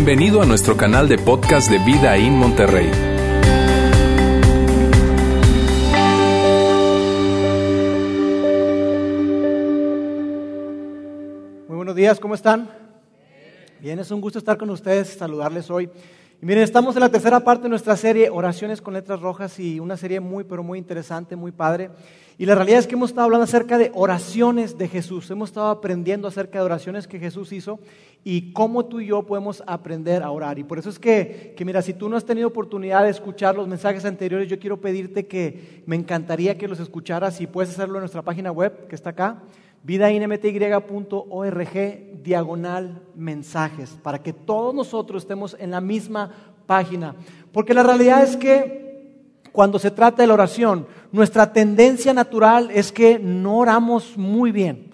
Bienvenido a nuestro canal de podcast de Vida en Monterrey. Muy buenos días, ¿cómo están? Bien, es un gusto estar con ustedes, saludarles hoy. Y miren, estamos en la tercera parte de nuestra serie Oraciones con Letras Rojas y una serie muy, pero muy interesante, muy padre. Y la realidad es que hemos estado hablando acerca de oraciones de Jesús. Hemos estado aprendiendo acerca de oraciones que Jesús hizo y cómo tú y yo podemos aprender a orar. Y por eso es que, que, mira, si tú no has tenido oportunidad de escuchar los mensajes anteriores, yo quiero pedirte que me encantaría que los escucharas y puedes hacerlo en nuestra página web que está acá vidainmty.org diagonal mensajes, para que todos nosotros estemos en la misma página. Porque la realidad es que cuando se trata de la oración, nuestra tendencia natural es que no oramos muy bien.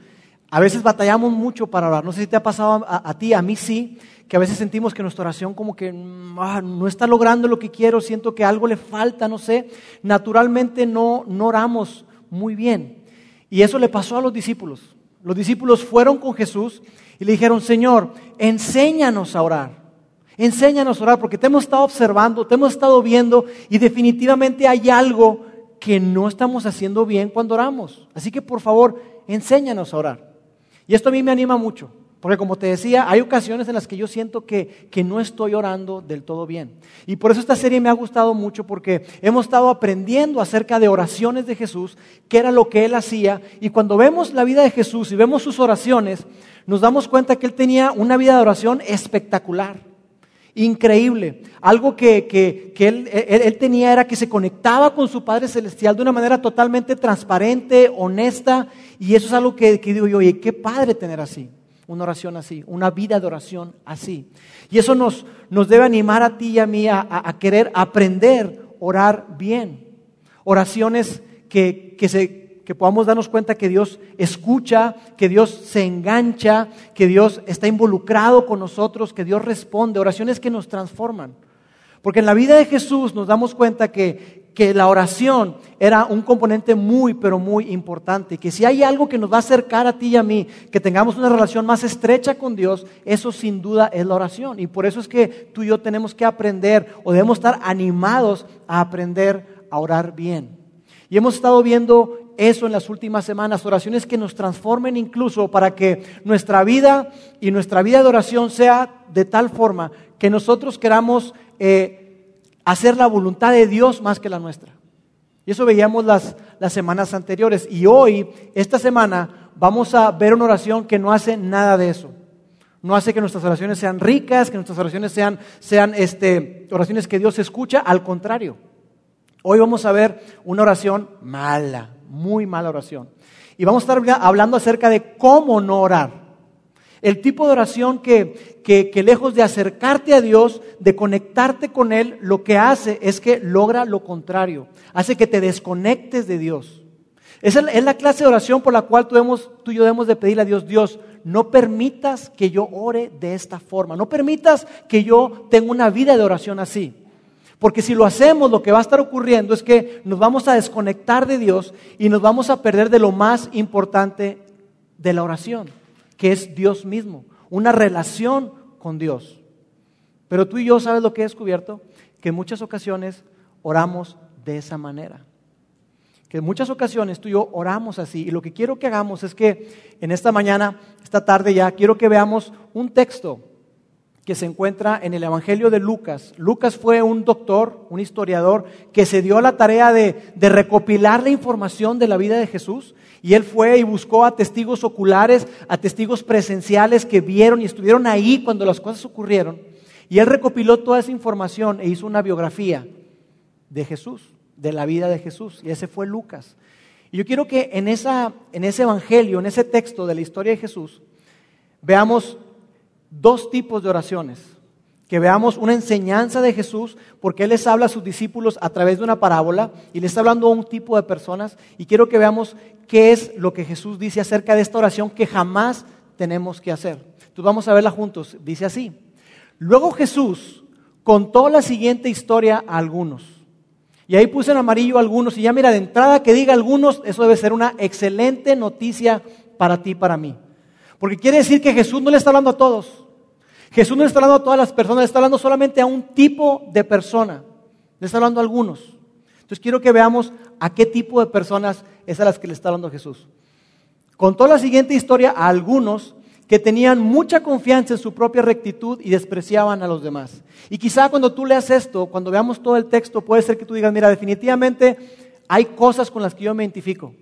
A veces batallamos mucho para orar. No sé si te ha pasado a, ti, a mí sí, que a veces sentimos que nuestra oración como que ah, no está logrando lo que quiero, siento que algo le falta, no sé. Naturalmente no, no oramos muy bien. Y eso le pasó a los discípulos. Los discípulos fueron con Jesús y le dijeron, Señor, enséñanos a orar. Enséñanos a orar porque te hemos estado observando, te hemos estado viendo y definitivamente hay algo que no estamos haciendo bien cuando oramos. Así que por favor, enséñanos a orar. Y esto a mí me anima mucho. Porque como te decía, hay ocasiones en las que yo siento que, que, no estoy orando del todo bien. Y por eso esta serie me ha gustado mucho porque hemos estado aprendiendo acerca de oraciones de Jesús, qué era lo que él hacía. Y cuando vemos la vida de Jesús y vemos sus oraciones, nos damos cuenta que él tenía una vida de oración espectacular, increíble. Algo que, que, que él, él, tenía era que se conectaba con su Padre Celestial de una manera totalmente transparente, honesta. Y eso es algo que, que digo yo, oye, qué padre tener así una oración así, una vida de oración así. Y eso nos, nos debe animar a ti y a mí a, a querer aprender orar bien. Oraciones que, que, se, que podamos darnos cuenta que Dios escucha, que Dios se engancha, que Dios está involucrado con nosotros, que Dios responde. Oraciones que nos transforman. Porque en la vida de Jesús nos damos cuenta que, que la oración era un componente muy, pero muy importante. Que si hay algo que nos va a acercar a ti y a mí, que tengamos una relación más estrecha con Dios, eso sin duda es la oración. Y por eso es que tú y yo tenemos que aprender o debemos estar animados a aprender a orar bien. Y hemos estado viendo eso en las últimas semanas, oraciones que nos transformen incluso para que nuestra vida y nuestra vida de oración sea de tal forma que nosotros queramos eh, hacer la voluntad de Dios más que la nuestra. Y eso veíamos las, las semanas anteriores. Y hoy, esta semana, vamos a ver una oración que no hace nada de eso. No hace que nuestras oraciones sean ricas, que nuestras oraciones sean, sean este, oraciones que Dios escucha. Al contrario, hoy vamos a ver una oración mala, muy mala oración. Y vamos a estar hablando acerca de cómo no orar. El tipo de oración que, que, que, lejos de acercarte a Dios, de conectarte con Él, lo que hace es que logra lo contrario. Hace que te desconectes de Dios. Esa es la clase de oración por la cual tú, tú y yo debemos de pedirle a Dios, Dios, no permitas que yo ore de esta forma. No permitas que yo tenga una vida de oración así. Porque si lo hacemos, lo que va a estar ocurriendo es que nos vamos a desconectar de Dios y nos vamos a perder de lo más importante de la oración que es Dios mismo, una relación con Dios. Pero tú y yo, ¿sabes lo que he descubierto? Que en muchas ocasiones oramos de esa manera. Que en muchas ocasiones tú y yo oramos así. Y lo que quiero que hagamos es que en esta mañana, esta tarde ya, quiero que veamos un texto que se encuentra en el Evangelio de Lucas. Lucas fue un doctor, un historiador, que se dio la tarea de, de, recopilar la información de la vida de Jesús. Y él fue y buscó a testigos oculares, a testigos presenciales que vieron y estuvieron ahí cuando las cosas ocurrieron. Y él recopiló toda esa información e hizo una biografía de Jesús, de la vida de Jesús. Y ese fue Lucas. Y yo quiero que en, esa, en ese Evangelio, en ese texto de la historia de Jesús, veamos dos tipos de oraciones. Que veamos una enseñanza de Jesús, porque Él les habla a sus discípulos a través de una parábola y les está hablando a un tipo de personas. Y quiero que veamos qué es lo que Jesús dice acerca de esta oración que jamás tenemos que hacer. Entonces vamos a verla juntos. Dice así. Luego Jesús contó la siguiente historia a algunos. Y ahí puse en amarillo algunos. Y ya mira, de entrada que diga algunos, eso debe ser una excelente noticia para ti y para mí. Porque quiere decir que Jesús no le está hablando a todos. Jesús no está hablando a todas las personas, está hablando solamente a un tipo de persona. Le está hablando a algunos. Entonces quiero que veamos a qué tipo de personas es a las que le está hablando Jesús. Contó la siguiente historia a algunos que tenían mucha confianza en su propia rectitud y despreciaban a los demás. Y quizá cuando tú leas esto, cuando veamos todo el texto, puede ser que tú digas, mira, definitivamente hay cosas con las que yo me identifico.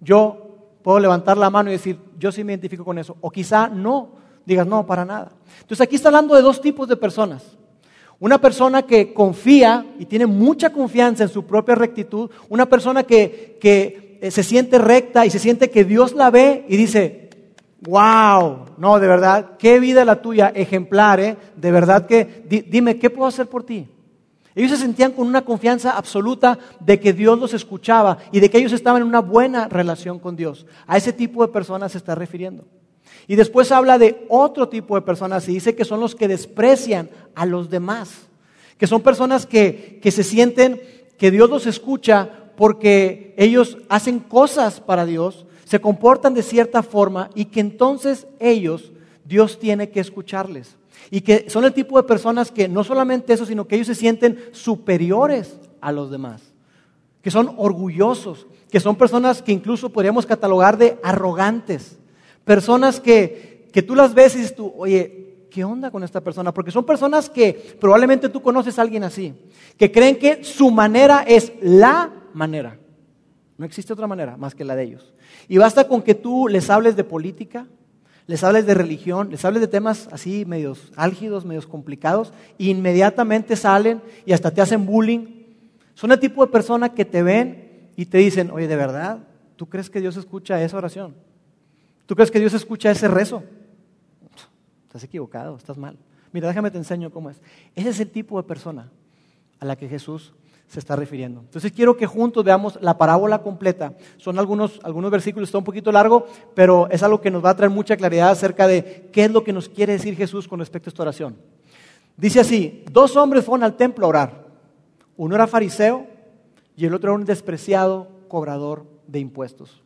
Yo puedo levantar la mano y decir, yo sí me identifico con eso. O quizá no, digas, no, para nada. Entonces aquí está hablando de dos tipos de personas. Una persona que confía y tiene mucha confianza en su propia rectitud. Una persona que, que eh, se siente recta y se siente que Dios la ve y dice, wow, no, de verdad, qué vida la tuya, ejemplar, ¿eh? De verdad que, dime, ¿qué puedo hacer por ti? Ellos se sentían con una confianza absoluta de que Dios los escuchaba y de que ellos estaban en una buena relación con Dios. A ese tipo de personas se está refiriendo. Y después habla de otro tipo de personas y dice que son los que desprecian a los demás, que son personas que, que se sienten que Dios los escucha porque ellos hacen cosas para Dios, se comportan de cierta forma y que entonces ellos, Dios tiene que escucharles. Y que son el tipo de personas que no solamente eso, sino que ellos se sienten superiores a los demás, que son orgullosos, que son personas que incluso podríamos catalogar de arrogantes, personas que, que tú las ves y dices tú, oye, ¿qué onda con esta persona? Porque son personas que probablemente tú conoces a alguien así, que creen que su manera es la manera. No existe otra manera más que la de ellos. Y basta con que tú les hables de política, les hables de religión, les hables de temas así medios álgidos, medios complicados, e inmediatamente salen y hasta te hacen bullying. Son el tipo de persona que te ven y te dicen, oye, ¿de verdad? ¿Tú crees que Dios escucha esa oración? ¿Tú crees que Dios escucha ese rezo? Estás equivocado, estás mal. Mira, déjame te enseño cómo es. Ese es el tipo de persona a la que Jesús se está refiriendo. Entonces quiero que juntos veamos la parábola completa. Son algunos, algunos versículos, está un poquito largo, pero es algo que nos va a traer mucha claridad acerca de qué es lo que nos quiere decir Jesús con respecto a esta oración. Dice así, dos hombres fueron al templo a orar. Uno era fariseo y el otro era un despreciado cobrador de impuestos.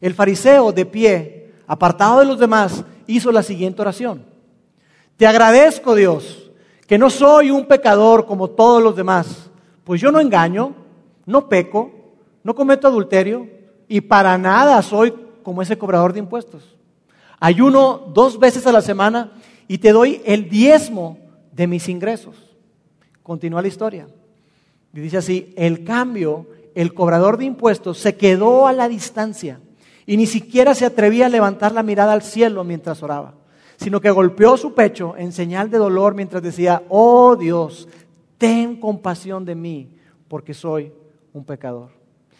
El fariseo de pie, apartado de los demás, hizo la siguiente oración. Te agradezco Dios, que no soy un pecador como todos los demás pues yo no engaño, no peco, no cometo adulterio y para nada soy como ese cobrador de impuestos. Ayuno dos veces a la semana y te doy el diezmo de mis ingresos. Continúa la historia. Y dice así, el cambio, el cobrador de impuestos se quedó a la distancia y ni siquiera se atrevía a levantar la mirada al cielo mientras oraba, sino que golpeó su pecho en señal de dolor mientras decía, oh Dios, ten compasión de mí, porque soy un pecador.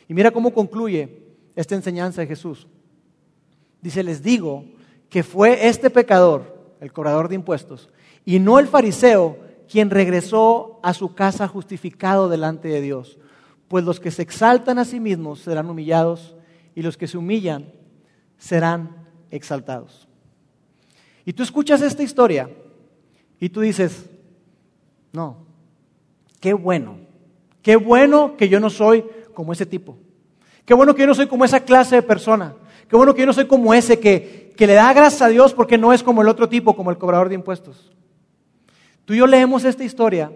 Y mira cómo concluye esta enseñanza de Jesús. Dice, les digo que fue este pecador, el cobrador de impuestos, y no el fariseo, quien regresó a su casa justificado delante de Dios. Pues los que se exaltan a sí mismos serán humillados y los que se humillan serán exaltados. Y tú escuchas esta historia y tú dices, no, Qué bueno. Qué bueno que yo no soy como ese tipo. Qué bueno que yo no soy como esa clase de persona. Qué bueno que yo no soy como ese que, que le da gracias a Dios porque no es como el otro tipo, como el cobrador de impuestos. Tú y yo leemos esta historia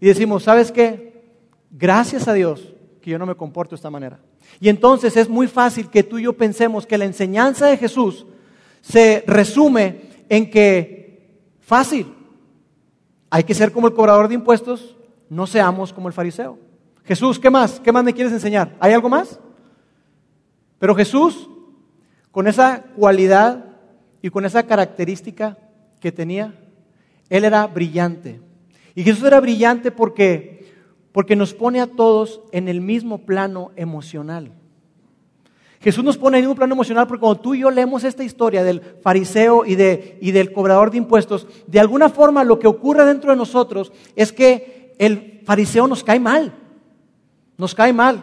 y decimos, ¿sabes qué? Gracias a Dios yo no me comporto de esta manera. Y entonces es muy fácil que tú y yo pensemos que la enseñanza de Jesús se resume en que, fácil, hay que ser como el cobrador de impuestos no seamos como el fariseo. Jesús, ¿qué más? ¿Qué más me quieres enseñar? ¿Hay algo más? Pero Jesús, con esa cualidad y con esa característica que tenía, Él era brillante. Y Jesús era brillante porque, porque nos pone a todos en el mismo plano emocional. Jesús nos pone en mismo plano emocional porque cuando tú y yo leemos esta historia del fariseo y, de, y del cobrador de impuestos, de alguna forma lo que ocurre dentro de nosotros es que el fariseo nos cae mal, nos cae mal.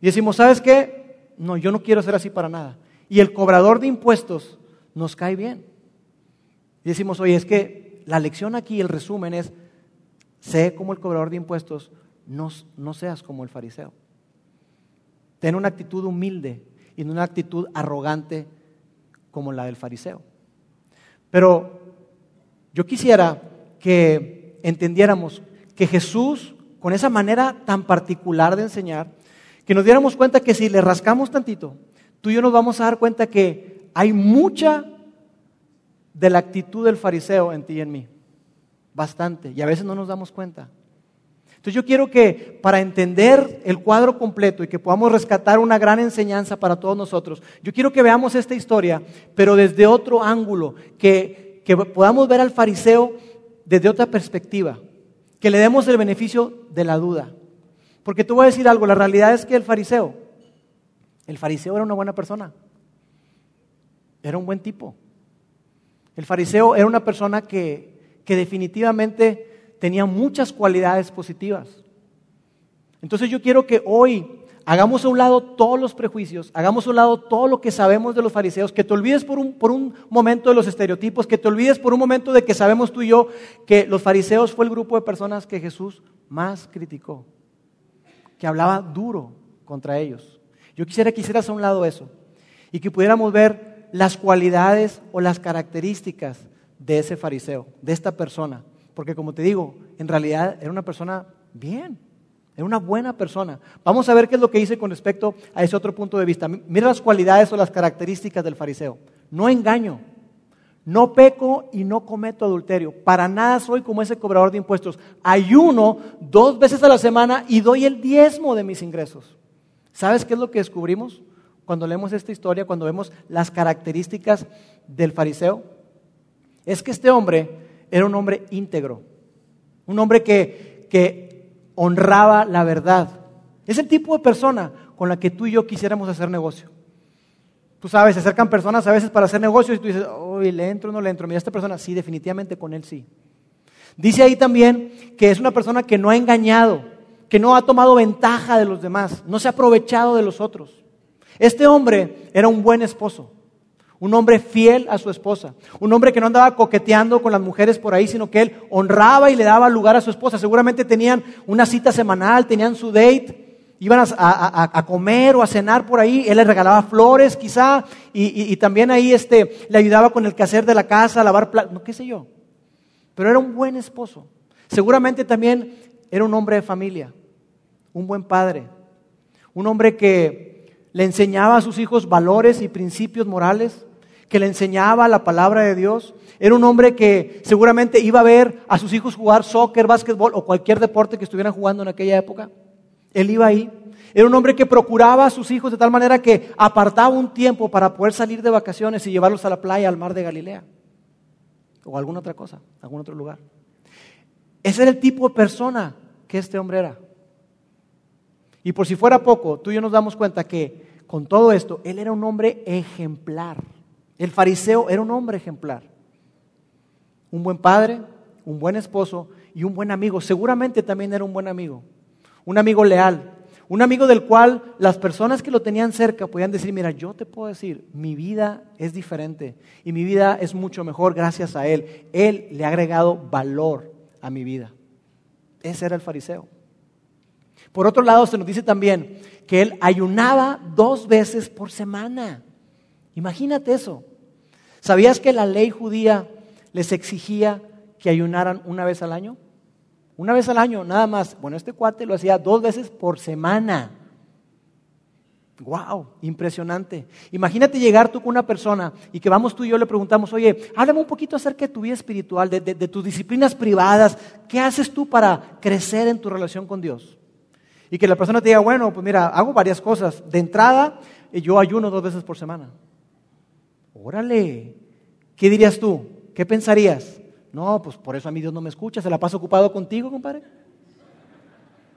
Y decimos, ¿sabes qué? No, yo no quiero ser así para nada. Y el cobrador de impuestos nos cae bien. Y decimos, oye, es que la lección aquí, el resumen es, sé como el cobrador de impuestos, no, no seas como el fariseo. Ten una actitud humilde y no una actitud arrogante como la del fariseo. Pero Yo quisiera que entendiéramos que Jesús, con esa manera tan particular de enseñar, que nos diéramos cuenta que si le rascamos tantito, tú y yo nos vamos a dar cuenta que hay mucha de la actitud del fariseo en ti y en mí. Bastante. Y a veces no nos damos cuenta. Entonces yo quiero que para entender el cuadro completo y que podamos rescatar una gran enseñanza para todos nosotros, yo quiero que veamos esta historia, pero desde otro ángulo, que, que podamos ver al fariseo desde otra perspectiva, que le demos el beneficio de la duda. Porque tú voy a decir algo, la realidad es que el fariseo, el fariseo era una buena persona, era un buen tipo. El fariseo era una persona que, que definitivamente tenía muchas cualidades positivas. Entonces yo quiero que hoy hagamos a un lado todos los prejuicios, hagamos a un lado todo lo que sabemos de los fariseos, que te olvides por un, por un, momento de los estereotipos, que te olvides por un momento de que sabemos tú y yo que los fariseos fue el grupo de personas que Jesús más criticó que hablaba duro contra ellos. Yo quisiera que hicieras a un lado eso y que pudiéramos ver las cualidades o las características de ese fariseo, de esta persona. Porque como te digo, en realidad era una persona bien, era una buena persona. Vamos a ver qué es lo que dice con respecto a ese otro punto de vista. Mira las cualidades o las características del fariseo. No engaño, no peco y no cometo adulterio. Para nada soy como ese cobrador de impuestos. Ayuno dos veces a la semana y doy el diezmo de mis ingresos. ¿Sabes qué es lo que descubrimos cuando leemos esta historia, cuando vemos las características del fariseo? Es que este hombre era un hombre íntegro, un hombre que, honraba la verdad. Es el tipo de persona con la que tú y yo quisiéramos hacer negocio. Tú sabes, se acercan personas a veces para hacer negocios y tú dices, uy, ¿le entro o no le entro? Mira, esta persona, sí, definitivamente con él sí. Dice ahí también que es una persona que no ha engañado, que no ha tomado ventaja de los demás, no se ha aprovechado de los otros. Este hombre era un buen esposo, un hombre fiel a su esposa, un hombre que no andaba coqueteando con las mujeres por ahí, sino que él honraba y le daba lugar a su esposa. Seguramente tenían una cita semanal, tenían su date iban a, comer o a cenar por ahí, él le regalaba flores quizá, y, también ahí este, le ayudaba con el quehacer de la casa, lavar platos, no qué sé yo. Pero era un buen esposo. Seguramente también era un hombre de familia, un buen padre, un hombre que le enseñaba a sus hijos valores y principios morales, que le enseñaba la palabra de Dios. Era un hombre que seguramente iba a ver a sus hijos jugar soccer, básquetbol o cualquier deporte que estuvieran jugando en aquella época. Él iba ahí. Era un hombre que procuraba a sus hijos de tal manera que apartaba un tiempo para poder salir de vacaciones y llevarlos a la playa, al mar de Galilea. O alguna otra cosa, algún otro lugar. Ese era el tipo de persona que este hombre era. Y por si fuera poco, tú y yo nos damos cuenta que con todo esto, él era un hombre ejemplar. El fariseo era un hombre ejemplar. Un buen padre, un buen esposo y un buen amigo. Seguramente también era un buen amigo un amigo leal, un amigo del cual las personas que lo tenían cerca podían decir, mira, yo te puedo decir, mi vida es diferente y mi vida es mucho mejor gracias a Él. Él le ha agregado valor a mi vida. Ese era el fariseo. Por otro lado, se nos dice también que él ayunaba dos veces por semana. Imagínate eso. ¿Sabías que la ley judía les exigía que ayunaran una vez al año? Una vez al año, nada más. Bueno, este cuate lo hacía dos veces por semana. ¡Wow! Impresionante. Imagínate llegar tú con una persona y que vamos tú y yo le preguntamos, oye, háblame un poquito acerca de tu vida espiritual, de, tus disciplinas privadas. ¿Qué haces tú para crecer en tu relación con Dios? Y que la persona te diga, bueno, pues mira, hago varias cosas. De entrada, yo ayuno dos veces por semana. Órale, ¿qué dirías tú? ¿Qué pensarías? No, pues por eso a mí Dios no me escucha, se la pasa ocupado contigo, compadre.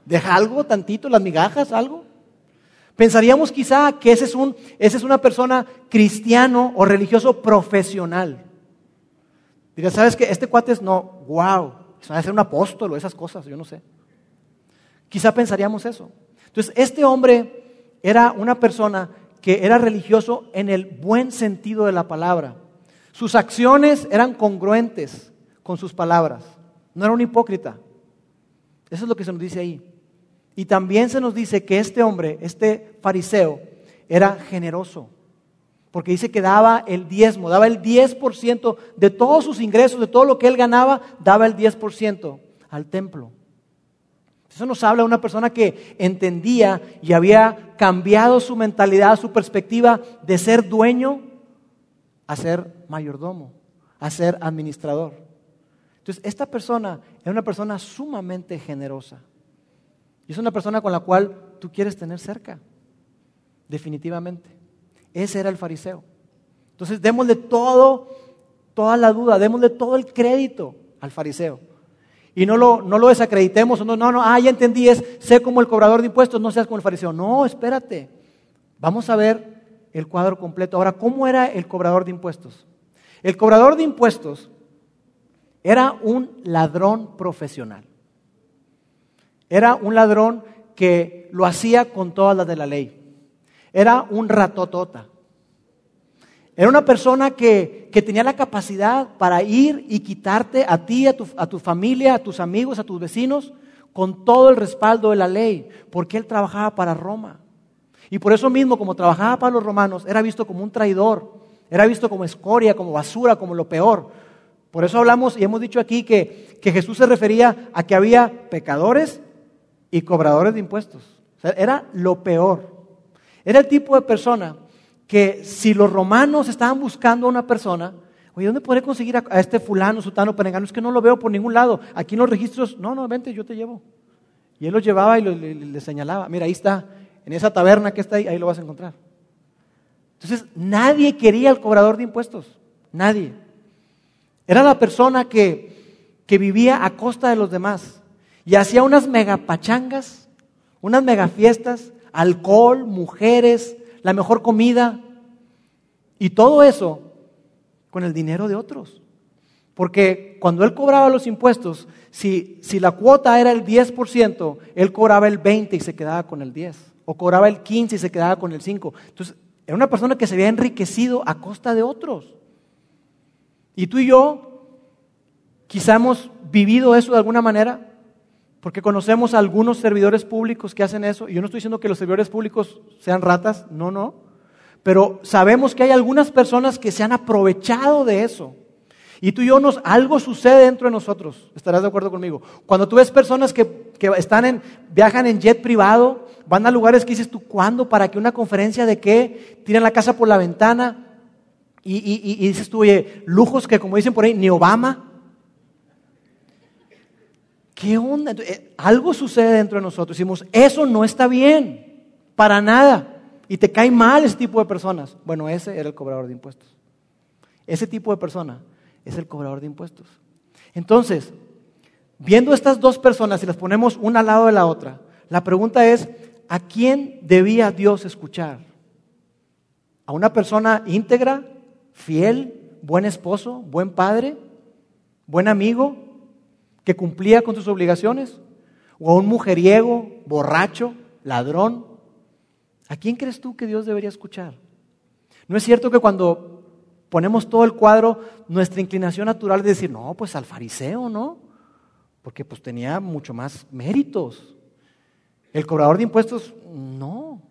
Deja algo, tantito, las migajas, algo. Pensaríamos quizá que ese es, un, es una persona cristiano o religioso profesional. Diría, ¿sabes qué? Este cuate es no, wow, va a ser un apóstol o esas cosas, yo no sé. Quizá pensaríamos eso. Entonces, este hombre era una persona que era religioso en el buen sentido de la palabra. Sus acciones eran congruentes con sus palabras. No era un hipócrita. Eso es lo que se nos dice ahí. Y también se nos dice que este hombre, este fariseo, era generoso. porque dice que daba el diezmo, daba el 10% de todos sus ingresos, de todo lo que él ganaba, daba el 10% al templo. Eso nos habla de una persona que entendía y había cambiado su mentalidad, su perspectiva de ser dueño a ser mayordomo, a ser administrador. Entonces, esta persona es una persona sumamente generosa. Y es una persona con la cual tú quieres tener cerca, definitivamente. Ese era el fariseo. Entonces, démosle todo, toda la duda, démosle todo el crédito al fariseo. Y no lo, no lo desacreditemos, no, no, no, ah, ya entendí, es sé como el cobrador de impuestos, no seas como el fariseo. No, espérate. Vamos a ver el cuadro completo. Ahora, ¿cómo era el cobrador de impuestos? El cobrador de impuestos era un ladrón profesional. Era un ladrón que lo hacía con todas las de la ley. Era un ratotota. Era una persona que, tenía la capacidad para ir y quitarte a ti, a tu, a tu familia, a tus amigos, a tus vecinos, con todo el respaldo de la ley, porque él trabajaba para Roma. Y por eso mismo, como trabajaba para los romanos, era visto como un traidor, era visto como escoria, como basura, como lo peor. Por eso hablamos y hemos dicho aquí que, que Jesús se refería a que había pecadores y cobradores de impuestos. era lo peor. Era el tipo de persona que si los romanos estaban buscando a una persona, oye, ¿dónde podré conseguir a, este fulano, sutano, perengano? Es que no lo veo por ningún lado. Aquí en los registros, no, no, vente, yo te llevo. Y él lo llevaba y le, señalaba, mira, ahí está, en esa taberna que está ahí, ahí lo vas a encontrar. Entonces, nadie quería al cobrador de impuestos, nadie. Era la persona que, que vivía a costa de los demás y hacía unas megapachangas, unas megafiestas, alcohol, mujeres, la mejor comida y todo eso con el dinero de otros. Porque cuando él cobraba los impuestos, si, si la cuota era el 10%, él cobraba el 20% y se quedaba con el 10%. O cobraba el 15% y se quedaba con el 5%. Entonces, era una persona que se había enriquecido a costa de otros. Y tú y yo quizá hemos vivido eso de alguna manera, porque conocemos algunos servidores públicos que hacen eso. Y yo no estoy diciendo que los servidores públicos sean ratas, no, no. Pero sabemos que hay algunas personas que se han aprovechado de eso. Y tú y yo nos, algo sucede dentro de nosotros. ¿Estarás de acuerdo conmigo? Cuando tú ves personas que, están en, viajan en jet privado, van a lugares que dices tú, ¿cuándo? ¿Para que una conferencia de qué? Tiran la casa por la ventana. Y, y dices tú, oye, lujos que como dicen por ahí, ni Obama. ¿Qué onda? Eh, algo sucede dentro de nosotros. Decimos, eso no está bien, para nada. Y te cae mal ese tipo de personas. Bueno, ese era el cobrador de impuestos. Ese tipo de persona es el cobrador de impuestos. Entonces, viendo estas dos personas y las ponemos una al lado de la otra, la pregunta es, ¿a quién debía Dios escuchar? ¿A una persona íntegra, fiel, buen esposo, buen padre, buen amigo, que cumplía con sus obligaciones? ¿O a un mujeriego, borracho, ladrón? ¿A quién crees tú que Dios debería escuchar? ¿No es cierto que cuando ponemos todo el cuadro, nuestra inclinación natural es decir, no, pues al fariseo, ¿no? Porque pues tenía mucho más méritos. El cobrador de impuestos, no.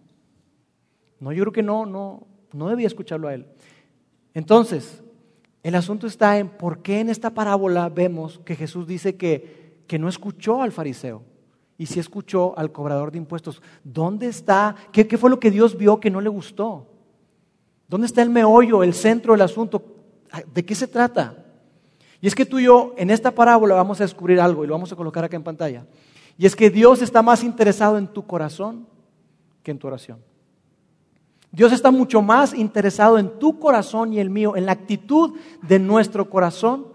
No, yo creo que no, no, no debía escucharlo a él. Entonces, el asunto está en por qué en esta parábola vemos que Jesús dice que, que no escuchó al fariseo y sí escuchó al cobrador de impuestos. ¿Dónde está? ¿Qué, ¿Qué fue lo que Dios vio que no le gustó? ¿Dónde está el meollo, el centro del asunto? ¿De qué se trata? Y es que tú y yo en esta parábola vamos a descubrir algo y lo vamos a colocar acá en pantalla. Y es que Dios está más interesado en tu corazón que en tu oración. Dios está mucho más interesado en tu corazón y el mío, en la actitud de nuestro corazón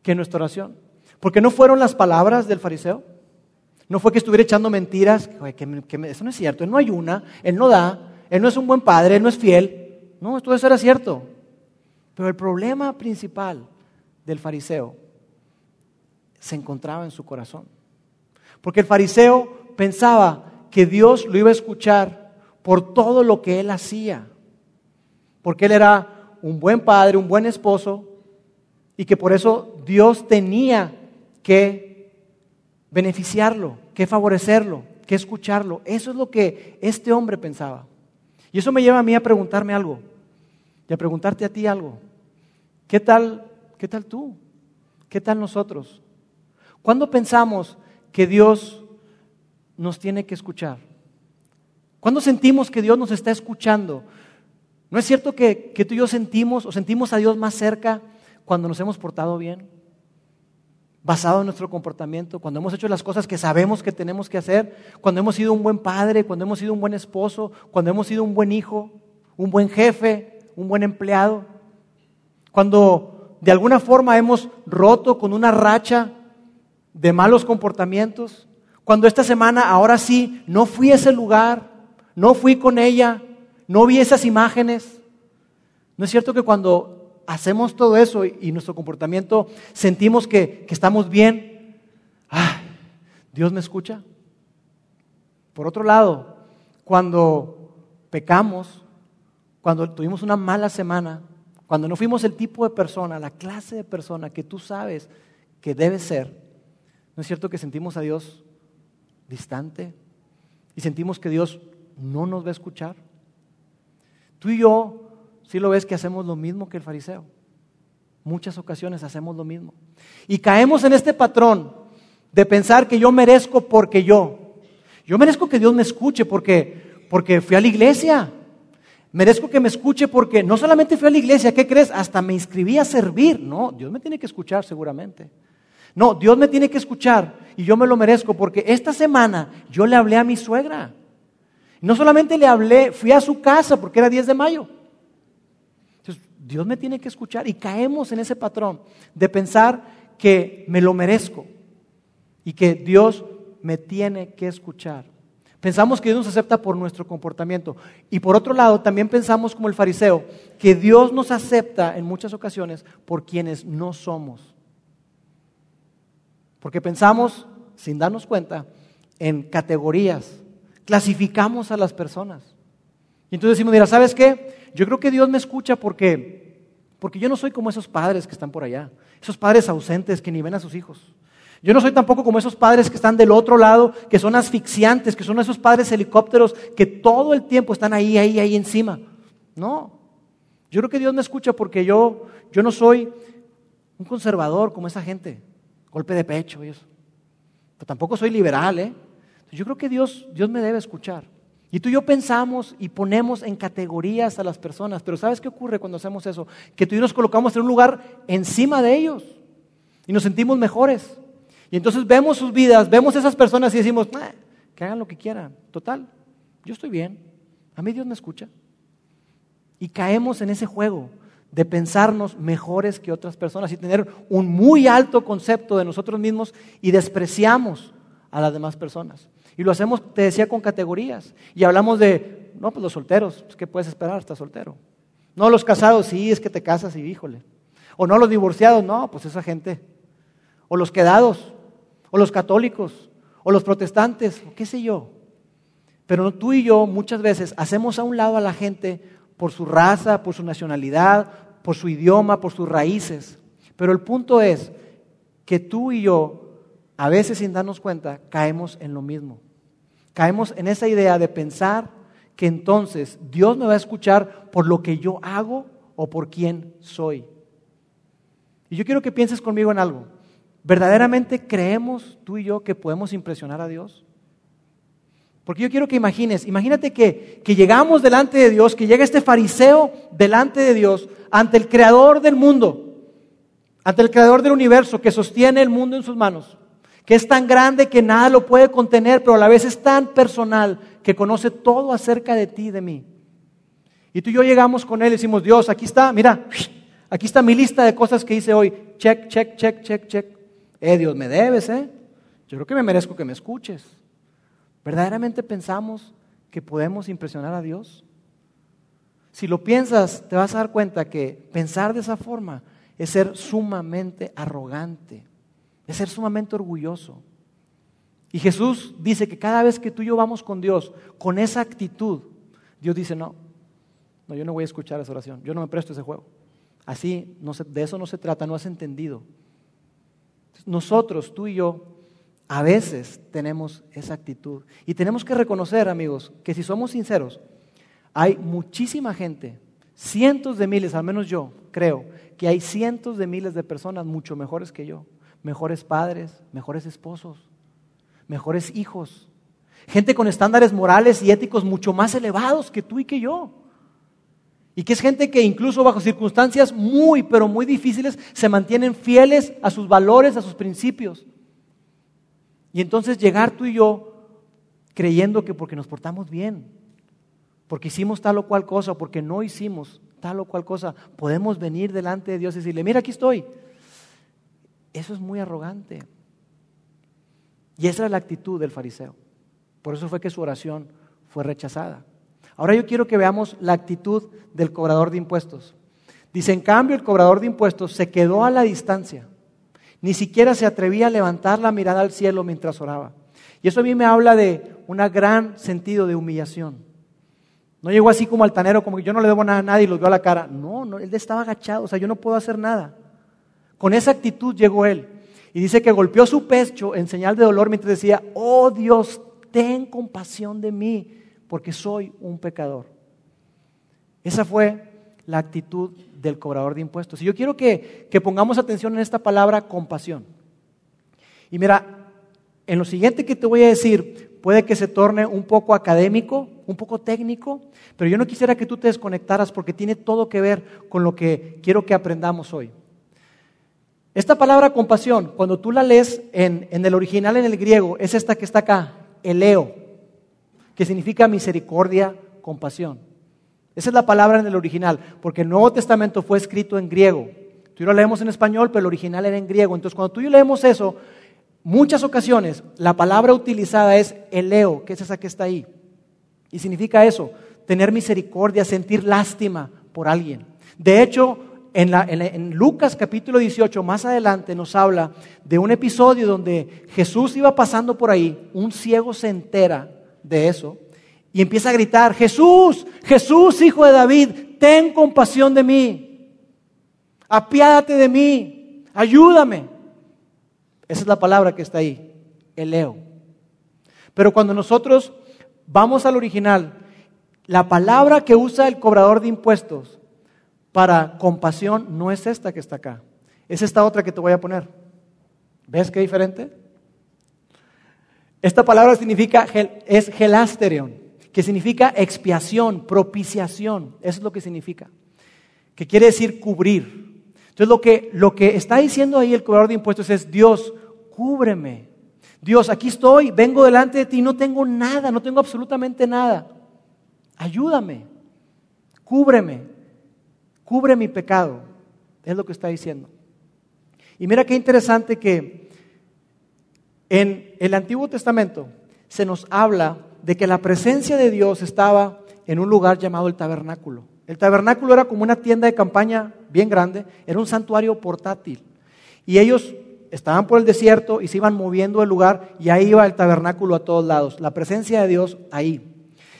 que en nuestra oración. Porque no fueron las palabras del fariseo. No fue que estuviera echando mentiras. Que, eso no es cierto. Él no ayuna, él no da, él no es un buen padre, él no es fiel. No, todo eso era cierto. Pero el problema principal del fariseo se encontraba en su corazón. Porque el fariseo pensaba que Dios lo iba a escuchar por todo lo que él hacía. Porque él era un buen padre, un buen esposo, y que por eso Dios tenía que beneficiarlo, que favorecerlo, que escucharlo. Eso es lo que este hombre pensaba. Y eso me lleva a mí a preguntarme algo y a preguntarte a ti algo. ¿Qué tal, qué tal tú? ¿Qué tal nosotros? ¿Cuándo pensamos que Dios nos tiene que escuchar? ¿Cuándo sentimos que Dios nos está escuchando? ¿No es cierto que, tú y yo sentimos o sentimos a Dios más cerca cuando nos hemos portado bien? basado en nuestro comportamiento, cuando hemos hecho las cosas que sabemos que tenemos que hacer, cuando hemos sido un buen padre, cuando hemos sido un buen esposo, cuando hemos sido un buen hijo, un buen jefe, un buen empleado, cuando de alguna forma hemos roto con una racha de malos comportamientos, cuando esta semana ahora sí no fui a ese lugar, no fui con ella, no vi esas imágenes. ¿No es cierto que cuando hacemos todo eso y, nuestro comportamiento sentimos que, estamos bien, Dios me escucha. Por otro lado, cuando pecamos, cuando tuvimos una mala semana, cuando no fuimos el tipo de persona, la clase de persona que tú sabes que debe ser, ¿no es cierto que sentimos a Dios distante? Y sentimos que Dios no nos va a escuchar. Tú y yo si lo ves que hacemos lo mismo que el fariseo. Muchas ocasiones hacemos lo mismo. Y caemos en este patrón de pensar que yo merezco porque yo. Yo merezco que Dios me escuche porque, porque fui a la iglesia. Merezco que me escuche porque no solamente fui a la iglesia, ¿qué crees? Hasta me inscribí a servir. No, Dios me tiene que escuchar seguramente. No, Dios me tiene que escuchar y yo me lo merezco porque esta semana yo le hablé a mi suegra. No solamente le hablé, fui a su casa porque era 10 de mayo. Dios me tiene que escuchar y caemos en ese patrón de pensar que me lo merezco y que Dios me tiene que escuchar. Pensamos que Dios nos acepta por nuestro comportamiento. Y por otro lado, también pensamos como el fariseo, que Dios nos acepta en muchas ocasiones por quienes no somos. Porque pensamos, sin darnos cuenta, en categorías. Clasificamos a las personas. Y entonces decimos, mira, ¿sabes qué? Yo creo que Dios me escucha porque, porque yo no soy como esos padres que están por allá, esos padres ausentes que ni ven a sus hijos. Yo no soy tampoco como esos padres que están del otro lado, que son asfixiantes, que son esos padres helicópteros que todo el tiempo están ahí, ahí, ahí encima. No. Yo creo que Dios me escucha porque yo, yo no soy un conservador como esa gente, golpe de pecho y eso. Pero tampoco soy liberal, ¿eh? Yo creo que Dios, Dios me debe escuchar. Y tú y yo pensamos y ponemos en categorías a las personas, pero ¿sabes qué ocurre cuando hacemos eso? Que tú y yo nos colocamos en un lugar encima de ellos y nos sentimos mejores. Y entonces vemos sus vidas, vemos esas personas y decimos, que hagan lo que quieran. Total, yo estoy bien, a mí Dios me escucha. Y caemos en ese juego de pensarnos mejores que otras personas y tener un muy alto concepto de nosotros mismos y despreciamos a las demás personas. Y lo hacemos, te decía, con categorías. Y hablamos de, no, pues los solteros, pues, ¿qué puedes esperar? Estás soltero. No, los casados, sí, es que te casas y híjole. O no, los divorciados, no, pues esa gente. O los quedados, o los católicos, o los protestantes, o qué sé yo. Pero tú y yo muchas veces hacemos a un lado a la gente por su raza, por su nacionalidad, por su idioma, por sus raíces. Pero el punto es que tú y yo a veces sin darnos cuenta, caemos en lo mismo. Caemos en esa idea de pensar que entonces Dios me va a escuchar por lo que yo hago o por quién soy. Y yo quiero que pienses conmigo en algo. ¿Verdaderamente creemos tú y yo que podemos impresionar a Dios? Porque yo quiero que imagines, imagínate que, que, llegamos delante de Dios, que llega este fariseo delante de Dios, ante el creador del mundo, ante el creador del universo que sostiene el mundo en sus manos que es tan grande que nada lo puede contener, pero a la vez es tan personal que conoce todo acerca de ti y de mí. Y tú y yo llegamos con él y decimos, Dios, aquí está, mira, aquí está mi lista de cosas que hice hoy. Check, check, check, check, check. Eh, Dios, me debes, ¿eh? Yo creo que me merezco que me escuches. ¿Verdaderamente pensamos que podemos impresionar a Dios? Si lo piensas, te vas a dar cuenta que pensar de esa forma es ser sumamente arrogante ser sumamente orgulloso. Y Jesús dice que cada vez que tú y yo vamos con Dios con esa actitud, Dios dice, no, no, yo no voy a escuchar esa oración, yo no me presto ese juego. Así, no de eso no se trata, no has entendido. Nosotros, tú y yo, a veces tenemos esa actitud. Y tenemos que reconocer, amigos, que si somos sinceros, Hay muchísima gente, cientos de miles, al menos yo creo, que hay cientos de miles de personas mucho mejores que yo, mejores padres, mejores esposos, mejores hijos, gente con estándares morales y éticos mucho más elevados que tú y que yo. Y que es gente que incluso bajo circunstancias muy, pero muy difíciles, se mantienen fieles a sus valores, a sus principios. Y entonces llegar tú y yo creyendo que porque nos portamos bien, porque hicimos tal o cual cosa, porque no hicimos tal o cual cosa, podemos venir delante de Dios y decirle, mira, aquí estoy. Eso es muy arrogante. Y esa es la actitud del fariseo. Por eso fue que su oración fue rechazada. Ahora yo quiero que veamos la actitud del cobrador de impuestos. Dice, en cambio, el cobrador de impuestos se quedó a la distancia. Ni siquiera se atrevía a levantar la mirada al cielo mientras oraba. Y eso a mí me habla de un gran sentido de humillación. No llegó así como altanero, como que yo no le debo nada a nadie y los veo a la cara. No, no, él estaba agachado, o sea, yo no puedo hacer nada. Con esa actitud llegó él. Y dice que golpeó su pecho en señal de dolor mientras decía, oh Dios, ten compasión de mí, porque soy un pecador. Esa fue la actitud del cobrador de impuestos. Y yo quiero que, que pongamos atención en esta palabra compasión. Y mira, en lo siguiente que te voy a decir, puede que se torne un poco académico, un poco técnico, pero yo no quisiera que tú te desconectaras porque tiene todo que ver con lo que quiero que aprendamos hoy. Esta palabra compasión, cuando tú la lees en, en el original en el griego, es esta que está acá, eleo, que significa misericordia, compasión. Esa es la palabra en el original, porque el Nuevo Testamento fue escrito en griego. Tú y lo leemos en español, pero el original era en griego. Entonces, cuando tú y yo leemos eso, muchas ocasiones la palabra utilizada es eleo, que es esa que está ahí. Y significa eso, tener misericordia, sentir lástima por alguien. De hecho, en, Lucas capítulo 18, más adelante, nos habla de un episodio donde Jesús iba pasando por ahí, un ciego se entera de eso y empieza a gritar, Jesús, Jesús, hijo de David, ten compasión de mí, apiádate de mí, ayúdame. Esa es la palabra que está ahí, eleo. Pero cuando nosotros vamos al original, la palabra que usa el cobrador de impuestos para compasión no es esta que está acá, es esta otra que te voy a poner. ¿Ves qué diferente? Esta palabra significa, es gelasterion, que significa expiación, propiciación. Eso es lo que significa. Que quiere decir cubrir. Entonces lo que, lo que está diciendo ahí el cobrador de impuestos es, Dios, cúbreme. Dios, aquí estoy, vengo delante de ti, no tengo nada, no tengo absolutamente nada. Ayúdame, cúbreme cubre mi pecado. Es lo que está diciendo. Y mira qué interesante que en el Antiguo Testamento se nos habla de que la presencia de Dios estaba en un lugar llamado el tabernáculo. El tabernáculo era como una tienda de campaña bien grande, era un santuario portátil. Y ellos estaban por el desierto y se iban moviendo el lugar y ahí iba el tabernáculo a todos lados, la presencia de Dios ahí.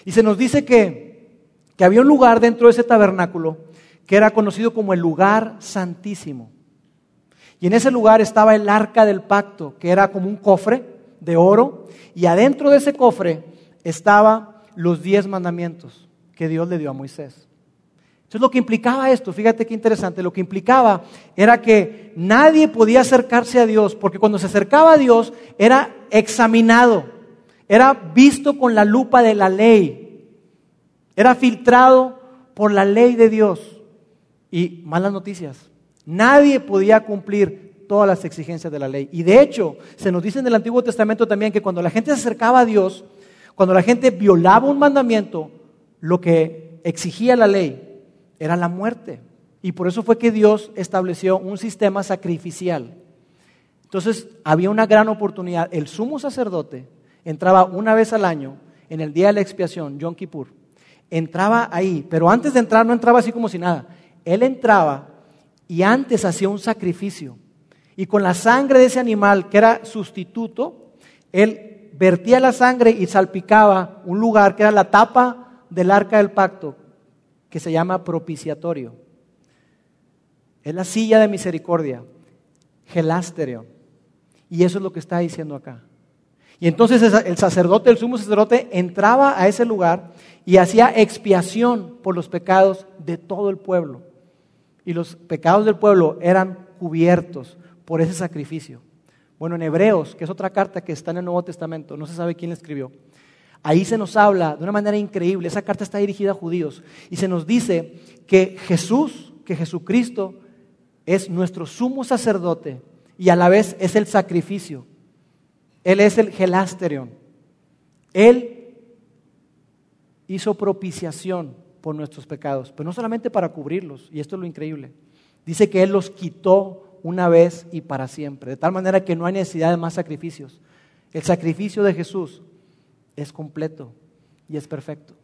Y se nos dice que, que había un lugar dentro de ese tabernáculo que era conocido como el lugar santísimo. Y en ese lugar estaba el arca del pacto, que era como un cofre de oro, y adentro de ese cofre estaban los diez mandamientos que Dios le dio a Moisés. Entonces lo que implicaba esto, fíjate qué interesante, lo que implicaba era que nadie podía acercarse a Dios, porque cuando se acercaba a Dios era examinado, era visto con la lupa de la ley, era filtrado por la ley de Dios. Y malas noticias. Nadie podía cumplir todas las exigencias de la ley. Y de hecho, se nos dice en el Antiguo Testamento también que cuando la gente se acercaba a Dios, cuando la gente violaba un mandamiento, lo que exigía la ley era la muerte. Y por eso fue que Dios estableció un sistema sacrificial. Entonces había una gran oportunidad. El sumo sacerdote entraba una vez al año en el día de la expiación, Yom Kippur. Entraba ahí, pero antes de entrar no entraba así como si nada él entraba y antes hacía un sacrificio. Y con la sangre de ese animal, que era sustituto, él vertía la sangre y salpicaba un lugar que era la tapa del arca del pacto, que se llama propiciatorio. Es la silla de misericordia, gelástereo. Y eso es lo que está diciendo acá. Y entonces el sacerdote, el sumo sacerdote, entraba a ese lugar y hacía expiación por los pecados de todo el pueblo. Y los pecados del pueblo eran cubiertos por ese sacrificio. Bueno, en Hebreos, que es otra carta que está en el Nuevo Testamento, no se sabe quién la escribió, ahí se nos habla de una manera increíble, esa carta está dirigida a judíos, y se nos dice que Jesús, que Jesucristo es nuestro sumo sacerdote y a la vez es el sacrificio. Él es el gelasterion. Él hizo propiciación por nuestros pecados, pero no solamente para cubrirlos, y esto es lo increíble. Dice que Él los quitó una vez y para siempre, de tal manera que no hay necesidad de más sacrificios. El sacrificio de Jesús es completo y es perfecto.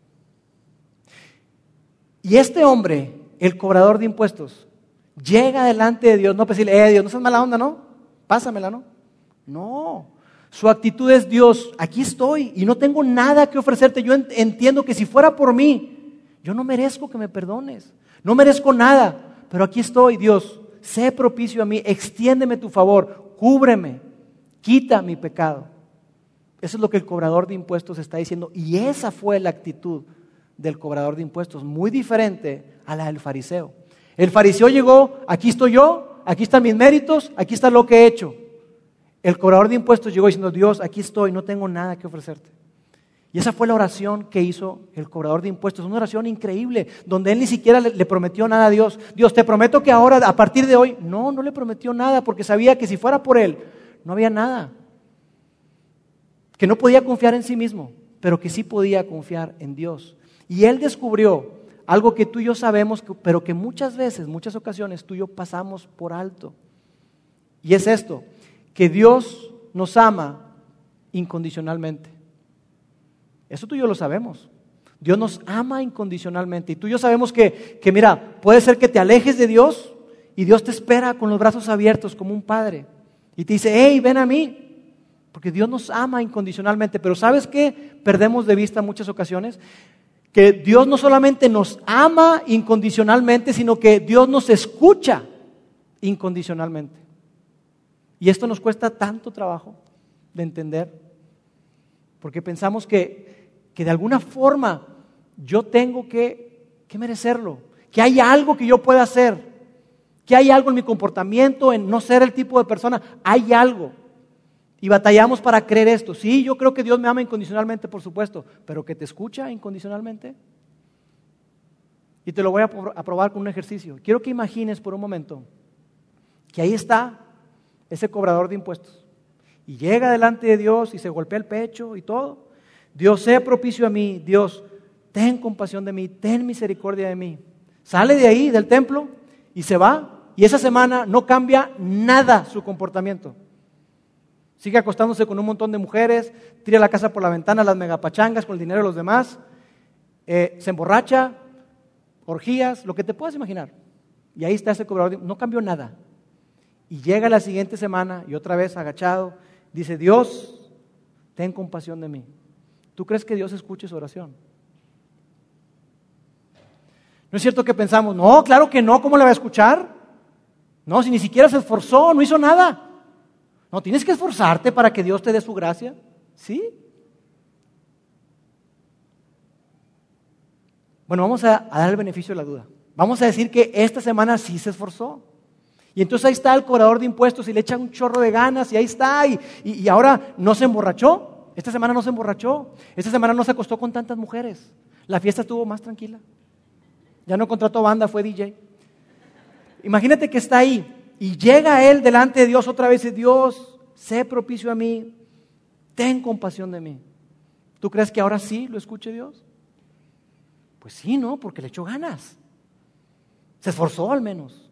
Y este hombre, el cobrador de impuestos, llega delante de Dios, no para decirle, eh Dios, no seas mala onda, ¿no? Pásamela, ¿no? No, su actitud es, Dios, aquí estoy y no tengo nada que ofrecerte. Yo entiendo que si fuera por mí, yo no merezco que me perdones. No merezco nada, pero aquí estoy, Dios. Sé propicio a mí, extiéndeme tu favor, cúbreme, quita mi pecado. Eso es lo que el cobrador de impuestos está diciendo. Y esa fue la actitud del cobrador de impuestos, muy diferente a la del fariseo. El fariseo llegó, aquí estoy yo, aquí están mis méritos, aquí está lo que he hecho. El cobrador de impuestos llegó diciendo, Dios, aquí estoy, no tengo nada que ofrecerte. Y esa fue la oración que hizo el cobrador de impuestos, una oración increíble, donde él ni siquiera le, prometió nada a Dios. Dios, te prometo que ahora, a partir de hoy, no, no le prometió nada, porque sabía que si fuera por él, no había nada. Que no podía confiar en sí mismo, pero que sí podía confiar en Dios. Y él descubrió algo que tú y yo sabemos, pero que muchas veces, muchas ocasiones, tú y yo pasamos por alto. Y es esto, que Dios nos ama incondicionalmente. Eso tú y yo lo sabemos. Dios nos ama incondicionalmente. Y tú y yo sabemos que, que, mira, puede ser que te alejes de Dios y Dios te espera con los brazos abiertos como un padre. Y te dice, hey, ven a mí. Porque Dios nos ama incondicionalmente. Pero ¿sabes qué? Perdemos de vista muchas ocasiones. Que Dios no solamente nos ama incondicionalmente, sino que Dios nos escucha incondicionalmente. Y esto nos cuesta tanto trabajo de entender, porque pensamos que, que de alguna forma yo tengo que, que merecerlo, que hay algo que yo pueda hacer, que hay algo en mi comportamiento, en no ser el tipo de persona, hay algo. Y batallamos para creer esto. Sí, yo creo que Dios me ama incondicionalmente, por supuesto, pero que te escucha incondicionalmente. Y te lo voy a probar con un ejercicio. Quiero que imagines por un momento que ahí está ese cobrador de impuestos. Y llega delante de Dios y se golpea el pecho y todo. Dios, sea propicio a mí. Dios, ten compasión de mí, ten misericordia de mí. Sale de ahí, del templo, y se va. Y esa semana no cambia nada su comportamiento. Sigue acostándose con un montón de mujeres, tira la casa por la ventana, las megapachangas con el dinero de los demás, eh, se emborracha, orgías, lo que te puedas imaginar. Y ahí está ese cobrador. No cambió nada. Y llega la siguiente semana y otra vez agachado, dice, Dios, ten compasión de mí. ¿Tú crees que Dios escuche su oración? ¿No es cierto que pensamos, no, claro que no, ¿cómo le va a escuchar? No, si ni siquiera se esforzó, no hizo nada. No, tienes que esforzarte para que Dios te dé su gracia. ¿Sí? Bueno, vamos a, a dar el beneficio de la duda. Vamos a decir que esta semana sí se esforzó. Y entonces ahí está el cobrador de impuestos y le echa un chorro de ganas y ahí está. Y, y, ahora no se emborrachó. Esta semana no se emborrachó. Esta semana no se acostó con tantas mujeres. La fiesta estuvo más tranquila. Ya no contrató banda, fue DJ. Imagínate que está ahí y llega él delante de Dios otra vez y Dios, sé propicio a mí, ten compasión de mí. ¿Tú crees que ahora sí lo escuche Dios? Pues sí, ¿no? Porque le echó ganas. Se esforzó al menos.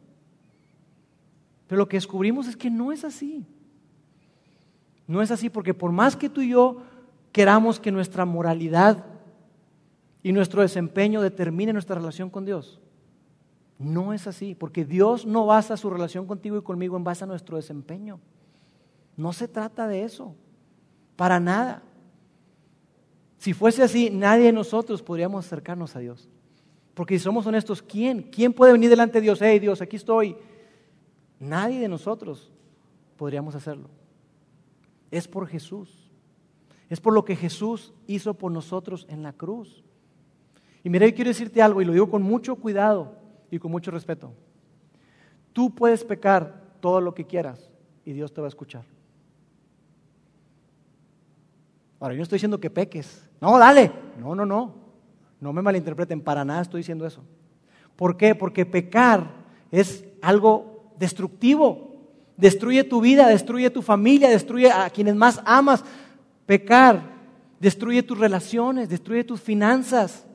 Pero lo que descubrimos es que no es así. No es así porque por más que tú y yo queramos que nuestra moralidad y nuestro desempeño determine nuestra relación con Dios, no es así, porque Dios no basa su relación contigo y conmigo en base a nuestro desempeño. No se trata de eso, para nada. Si fuese así, nadie de nosotros podríamos acercarnos a Dios. Porque si somos honestos, ¿quién? ¿Quién puede venir delante de Dios? Hey Dios, aquí estoy. Nadie de nosotros podríamos hacerlo. Es por Jesús. Es por lo que Jesús hizo por nosotros en la cruz. Y mira, yo quiero decirte algo y lo digo con mucho cuidado y con mucho respeto. Tú puedes pecar todo lo que quieras y Dios te va a escuchar. Ahora, yo no estoy diciendo que peques. No, dale. No, no, no. No me malinterpreten, para nada estoy diciendo eso. ¿Por qué? Porque pecar es algo destructivo. Destruye tu vida, destruye tu familia, destruye a quienes más amas. Pecar destruye tus relaciones, destruye tus finanzas,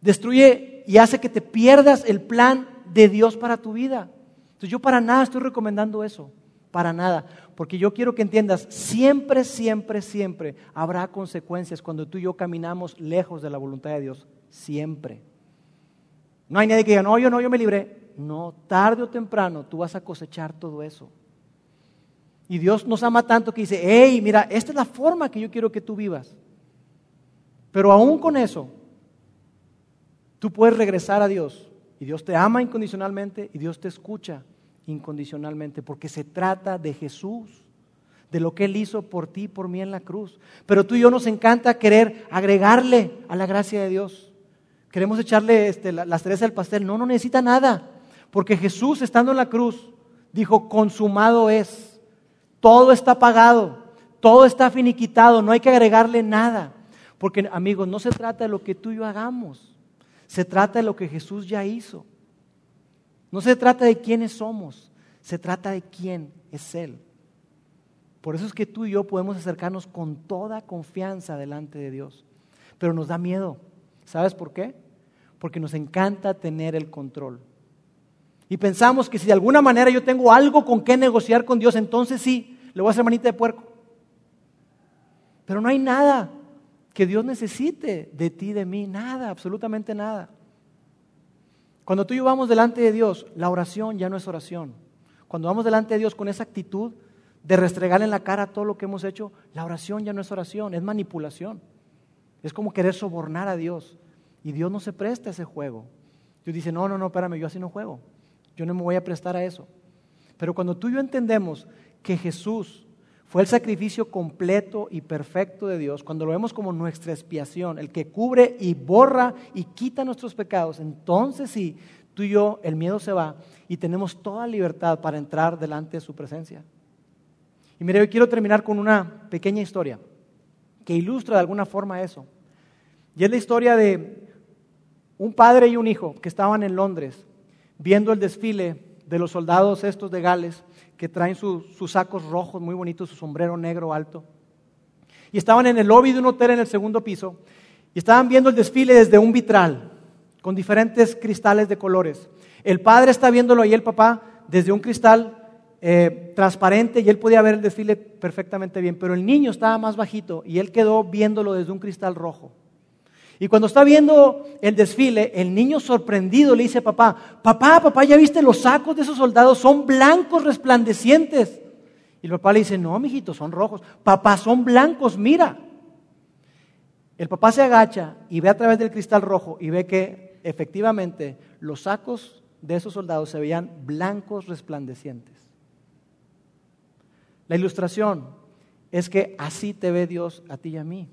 destruye y hace que te pierdas el plan de Dios para tu vida. Entonces yo para nada estoy recomendando eso, para nada, porque yo quiero que entiendas, siempre, siempre, siempre habrá consecuencias cuando tú y yo caminamos lejos de la voluntad de Dios, siempre. No hay nadie que diga, no, yo no, yo me libré. No, tarde o temprano tú vas a cosechar todo eso. Y Dios nos ama tanto que dice, hey, mira, esta es la forma que yo quiero que tú vivas. Pero aún con eso, tú puedes regresar a Dios y Dios te ama incondicionalmente y Dios te escucha incondicionalmente, porque se trata de Jesús, de lo que Él hizo por ti y por mí en la cruz. Pero tú y yo nos encanta querer agregarle a la gracia de Dios. Queremos echarle este, la, las cereza del pastel. No, no necesita nada, porque Jesús estando en la cruz dijo, consumado es, todo está pagado, todo está finiquitado, no hay que agregarle nada. Porque amigos, no se trata de lo que tú y yo hagamos. Se trata de lo que Jesús ya hizo. No se trata de quiénes somos, se trata de quién es Él. Por eso es que tú y yo podemos acercarnos con toda confianza delante de Dios. Pero nos da miedo. ¿Sabes por qué? Porque nos encanta tener el control. Y pensamos que si de alguna manera yo tengo algo con qué negociar con Dios, entonces sí, le voy a hacer manita de puerco. Pero no hay nada que Dios necesite de ti, de mí, nada, absolutamente nada. Cuando tú y yo vamos delante de Dios, la oración ya no es oración. Cuando vamos delante de Dios con esa actitud de restregarle en la cara todo lo que hemos hecho, la oración ya no es oración, es manipulación. Es como querer sobornar a Dios. Y Dios no se presta a ese juego. Dios dice, no, no, no, espérame, yo así no juego. Yo no me voy a prestar a eso. Pero cuando tú y yo entendemos que Jesús fue el sacrificio completo y perfecto de Dios, cuando lo vemos como nuestra expiación, el que cubre y borra y quita nuestros pecados, entonces sí, tú y yo, el miedo se va y tenemos toda libertad para entrar delante de su presencia. Y mire, yo quiero terminar con una pequeña historia que ilustra de alguna forma eso. Y es la historia de un padre y un hijo que estaban en Londres viendo el desfile de los soldados estos de Gales que traen sus sacos rojos muy bonitos, su sombrero negro alto. Y estaban en el lobby de un hotel en el segundo piso y estaban viendo el desfile desde un vitral con diferentes cristales de colores. El padre está viéndolo ahí, el papá, desde un cristal eh, transparente y él podía ver el desfile perfectamente bien, pero el niño estaba más bajito y él quedó viéndolo desde un cristal rojo. Y cuando está viendo el desfile, el niño sorprendido le dice papá, papá, papá, ¿ya viste los sacos de esos soldados? Son blancos resplandecientes. Y el papá le dice, no, mijito, son rojos. Papá, son blancos, mira. El papá se agacha y ve a través del cristal rojo y ve que efectivamente los sacos de esos soldados se veían blancos resplandecientes. La ilustración es que así te ve Dios a ti y a mí.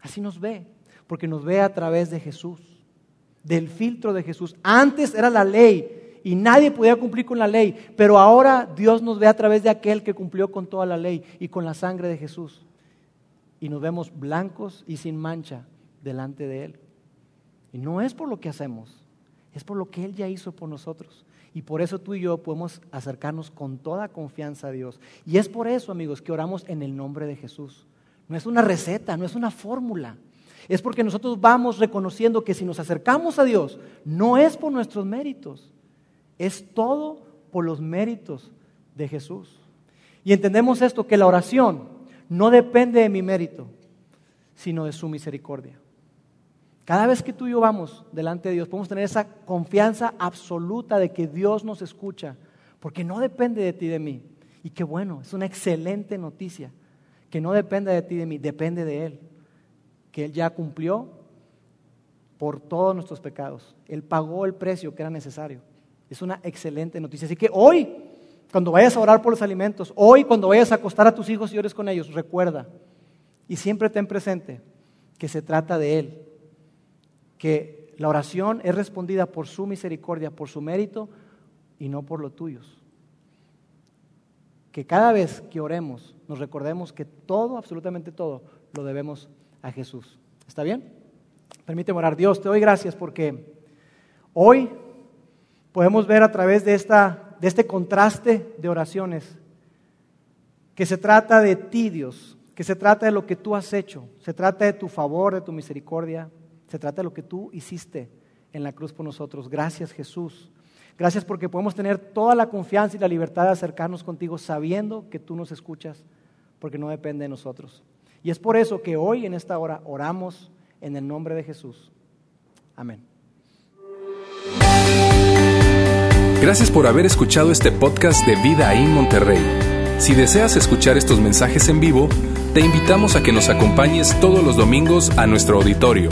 Así nos ve porque nos ve a través de Jesús, del filtro de Jesús. Antes era la ley y nadie podía cumplir con la ley, pero ahora Dios nos ve a través de aquel que cumplió con toda la ley y con la sangre de Jesús. Y nos vemos blancos y sin mancha delante de Él. Y no es por lo que hacemos, es por lo que Él ya hizo por nosotros. Y por eso tú y yo podemos acercarnos con toda confianza a Dios. Y es por eso, amigos, que oramos en el nombre de Jesús. No es una receta, no es una fórmula. Es porque nosotros vamos reconociendo que si nos acercamos a Dios, no es por nuestros méritos, es todo por los méritos de Jesús. Y entendemos esto, que la oración no depende de mi mérito, sino de su misericordia. Cada vez que tú y yo vamos delante de Dios, podemos tener esa confianza absoluta de que Dios nos escucha, porque no depende de ti y de mí. Y qué bueno, es una excelente noticia, que no depende de ti y de mí, depende de Él que Él ya cumplió por todos nuestros pecados. Él pagó el precio que era necesario. Es una excelente noticia. Así que hoy, cuando vayas a orar por los alimentos, hoy cuando vayas a acostar a tus hijos y ores con ellos, recuerda Y siempre ten presente que se trata de Él, que la oración es respondida por su misericordia, por su mérito y no por los tuyos. Que cada vez que oremos nos recordemos que todo, absolutamente todo, lo debemos a Jesús. ¿Está bien? Permíteme orar. Dios, te doy gracias porque hoy podemos ver a través de, esta, de este contraste de oraciones que se trata de ti, Dios, que se trata de lo que tú has hecho, se trata de tu favor, de tu misericordia, se trata de lo que tú hiciste en la cruz por nosotros. Gracias Jesús. Gracias porque podemos tener toda la confianza y la libertad de acercarnos contigo sabiendo que tú nos escuchas, porque no depende de nosotros. Y es por eso que hoy en esta hora oramos en el nombre de Jesús. Amén. Gracias por haber escuchado este podcast de Vida en Monterrey. Si deseas escuchar estos mensajes en vivo, te invitamos a que nos acompañes todos los domingos a nuestro auditorio.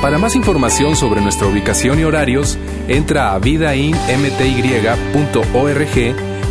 Para más información sobre nuestra ubicación y horarios, entra a vidainmty.org